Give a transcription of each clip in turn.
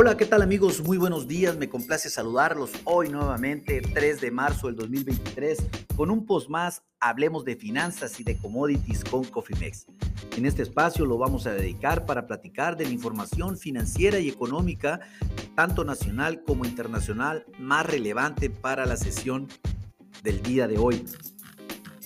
Hola, ¿qué tal amigos? Muy buenos días, me complace saludarlos hoy nuevamente, 3 de marzo del 2023, con un post más, hablemos de finanzas y de commodities con Cofimex. En este espacio lo vamos a dedicar para platicar de la información financiera y económica, tanto nacional como internacional, más relevante para la sesión del día de hoy.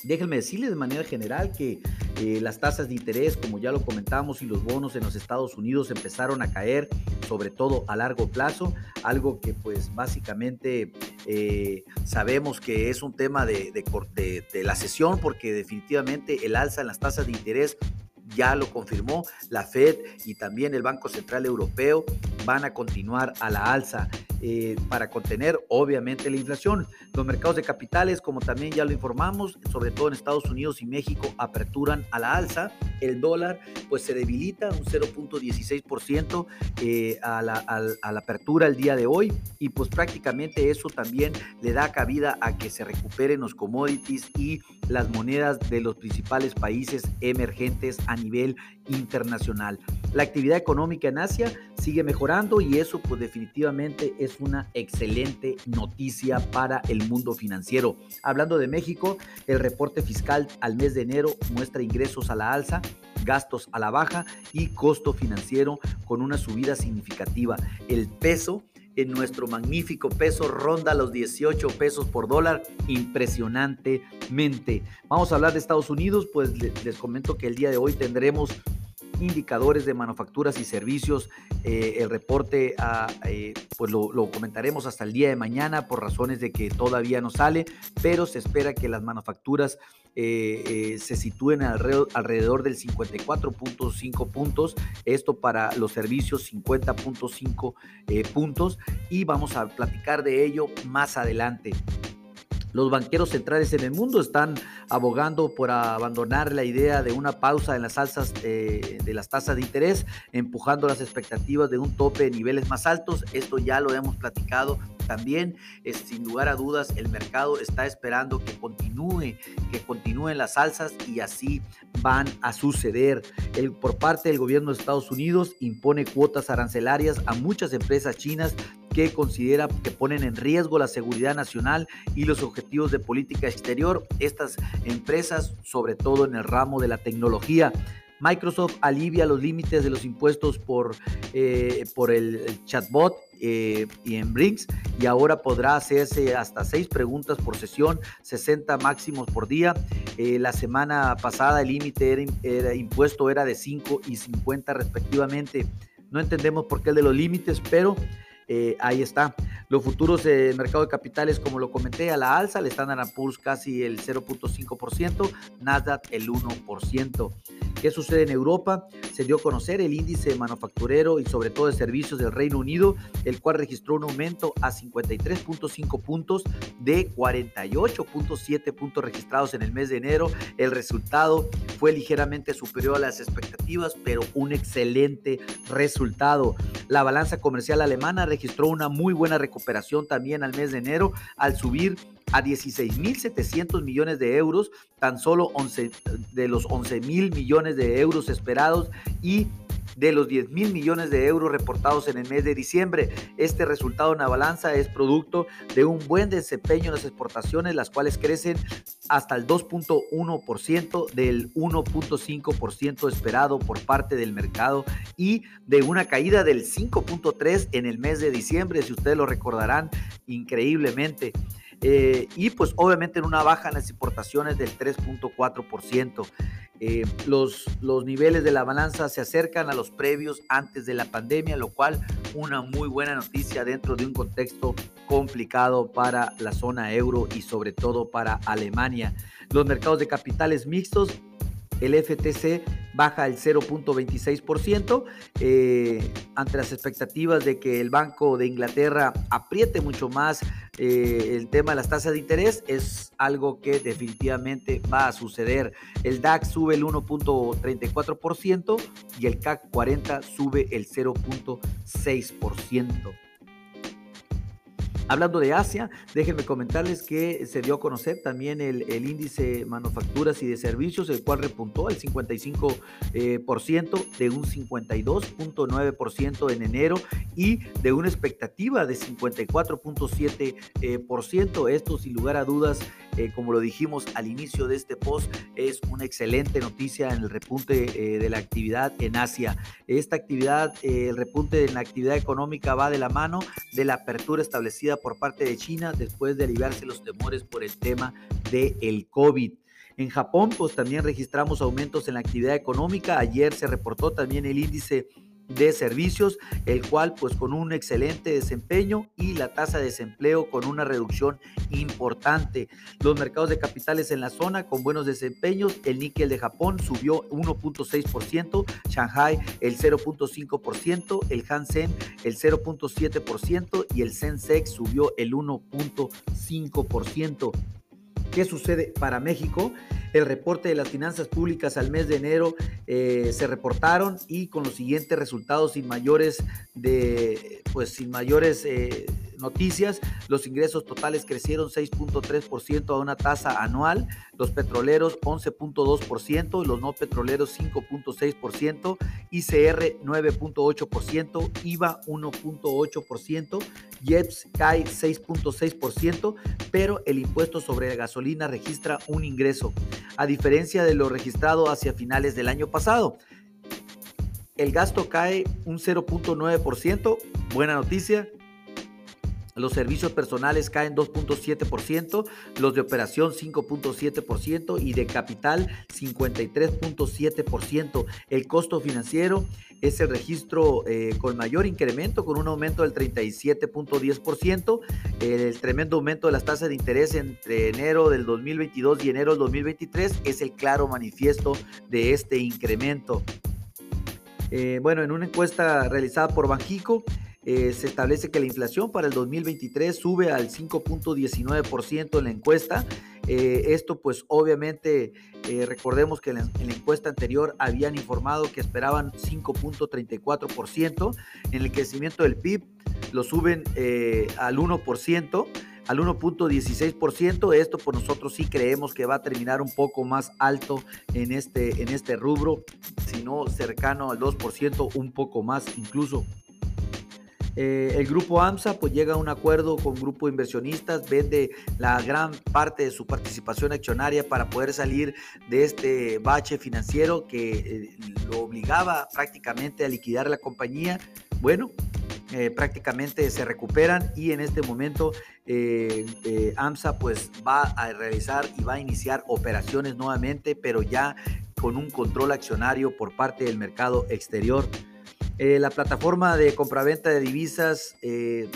Déjenme decirles de manera general que eh, las tasas de interés, como ya lo comentamos, y los bonos en los Estados Unidos empezaron a caer, sobre todo a largo plazo, algo que pues básicamente eh, sabemos que es un tema de, de, de la sesión, porque definitivamente el alza en las tasas de interés ya lo confirmó la Fed y también el Banco Central Europeo van a continuar a la alza. Eh, para contener obviamente la inflación. Los mercados de capitales, como también ya lo informamos, sobre todo en Estados Unidos y México, aperturan a la alza. El dólar pues se debilita un 0.16% eh, a, la, a la apertura el día de hoy y pues prácticamente eso también le da cabida a que se recuperen los commodities y las monedas de los principales países emergentes a nivel internacional. La actividad económica en Asia sigue mejorando y eso pues definitivamente es una excelente noticia para el mundo financiero. Hablando de México, el reporte fiscal al mes de enero muestra ingresos a la alza, gastos a la baja y costo financiero con una subida significativa. El peso en nuestro magnífico peso ronda los 18 pesos por dólar impresionantemente. Vamos a hablar de Estados Unidos, pues les comento que el día de hoy tendremos indicadores de manufacturas y servicios. Eh, el reporte ah, eh, pues lo, comentaremos hasta el día de mañana por razones de que todavía no sale, pero se espera que las manufacturas eh, se sitúen alrededor, alrededor del 54.5 puntos, esto para los servicios 50.5 puntos y vamos a platicar de ello más adelante. Los banqueros centrales en el mundo están abogando por abandonar la idea de una pausa en las alzas eh, de las tasas de interés, empujando las expectativas de un tope de niveles más altos. Esto ya lo hemos platicado también. Sin lugar a dudas, el mercado está esperando que continúe, que continúen las alzas y así van a suceder. Por parte del gobierno de Estados Unidos impone cuotas arancelarias a muchas empresas chinas que considera que ponen en riesgo la seguridad nacional y los objetivos de política exterior. Estas empresas, sobre todo en el ramo de la tecnología, Microsoft alivia los límites de los impuestos por, eh, por el chatbot eh, y en Brinks y ahora podrá hacerse hasta seis preguntas por sesión, 60 máximos por día. Eh, la semana pasada el límite era, era, impuesto era de 5 y 50 respectivamente. No entendemos por qué el de los límites, pero eh, ahí está. Los futuros del mercado de capitales, como lo comenté, a la alza, le están a Poor's casi el 0.5%, Nasdaq el 1%. ¿Qué sucede en Europa? Se dio a conocer el índice manufacturero y sobre todo de servicios del Reino Unido, el cual registró un aumento a 53.5 puntos de 48.7 puntos registrados en el mes de enero. El resultado fue ligeramente superior a las expectativas, pero un excelente resultado. La balanza comercial alemana registró una muy buena recuperación también al mes de enero al subir a 16.700 millones de euros, tan solo 11 de los 11.000 millones de euros esperados y de los 10 mil millones de euros reportados en el mes de diciembre. Este resultado en la balanza es producto de un buen desempeño en las exportaciones, las cuales crecen hasta el 2.1% del 1.5% esperado por parte del mercado y de una caída del 5.3% en el mes de diciembre, si ustedes lo recordarán increíblemente. Eh, y pues obviamente en una baja en las importaciones del 3.4%. Eh, los, los niveles de la balanza se acercan a los previos antes de la pandemia, lo cual una muy buena noticia dentro de un contexto complicado para la zona euro y sobre todo para Alemania. Los mercados de capitales mixtos el FTC baja el 0.26% eh, ante las expectativas de que el Banco de Inglaterra apriete mucho más eh, el tema de las tasas de interés. Es algo que definitivamente va a suceder. El DAX sube el 1.34% y el CAC 40 sube el 0.6%. Hablando de Asia, déjenme comentarles que se dio a conocer también el, índice manufacturas y de servicios, el cual repuntó al 55% eh, de un 52.9% en enero y de una expectativa de 54.7%. Eh, Esto sin lugar a dudas, eh, como lo dijimos al inicio de este post, es una excelente noticia en el repunte de la actividad en Asia. Esta actividad, el repunte en la actividad económica va de la mano de la apertura establecida por parte de China después de aliviarse los temores por el tema del el COVID. En Japón, pues también registramos aumentos en la actividad económica. Ayer se reportó también el índice de servicios, el cual pues con un excelente desempeño y la tasa de desempleo con una reducción importante. Los mercados de capitales en la zona con buenos desempeños, el níquel de Japón subió 1.6%, Shanghai el 0.5%, el Hansen el 0.7% y el Sensex subió el 1.5%. ¿Qué sucede para México? El reporte de las finanzas públicas al mes de enero eh, se reportaron y con los siguientes resultados sin mayores de, pues sin mayores eh, noticias, los ingresos totales crecieron 6.3% a una tasa anual, los petroleros 11.2%, los no petroleros 5.6%, ICR 9.8%, IVA 1.8%, JEPS cae 6.6%, pero el impuesto sobre gasolina registra un ingreso, a diferencia de lo registrado hacia finales del año pasado. El gasto cae un 0.9%, buena noticia, los servicios personales caen 2.7%, los de operación 5.7% y de capital 53.7%. El costo financiero es el registro eh, con mayor incremento, con un aumento del 37.10%. El tremendo aumento de las tasas de interés entre enero del 2022 y enero del 2023 es el claro manifiesto de este incremento. Eh, bueno, en una encuesta realizada por Banjico, eh, se establece que la inflación para el 2023 sube al 5.19% en la encuesta. Eh, esto pues obviamente eh, recordemos que en la, encuesta anterior habían informado que esperaban 5.34%. En el crecimiento del PIB lo suben al 1% al 1.16%. Esto por nosotros sí creemos que va a terminar un poco más alto en este, en este rubro, sino cercano al 2%, un poco más incluso. Eh, el grupo AMSA pues llega a un acuerdo con grupo de inversionistas, vende la gran parte de su participación accionaria para poder salir de este bache financiero que eh, lo obligaba prácticamente a liquidar la compañía. Bueno, eh, prácticamente se recuperan y en este momento AMSA pues va a realizar y va a iniciar operaciones nuevamente, pero ya con un control accionario por parte del mercado exterior. Eh, la plataforma de compraventa de divisas eh,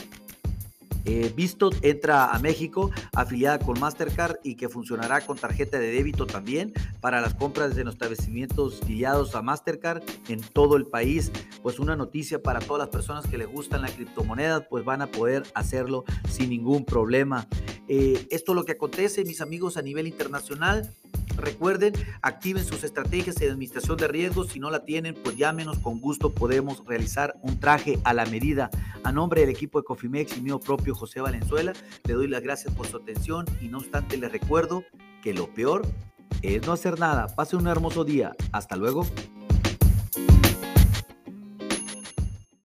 eh, Visto entra a México afiliada con Mastercard y que funcionará con tarjeta de débito también para las compras de los establecimientos afiliados a Mastercard en todo el país. Pues una noticia para todas las personas que les gustan la criptomoneda, pues van a poder hacerlo sin ningún problema. esto es lo que acontece, mis amigos, a nivel internacional. Recuerden, activen sus estrategias de administración de riesgos. Si no la tienen, pues llámenos. Con gusto podemos realizar un traje a la medida. A nombre del equipo de Cofimex y mío propio José Valenzuela, le doy las gracias por su atención y no obstante les recuerdo que lo peor es no hacer nada. Pase un hermoso día. Hasta luego.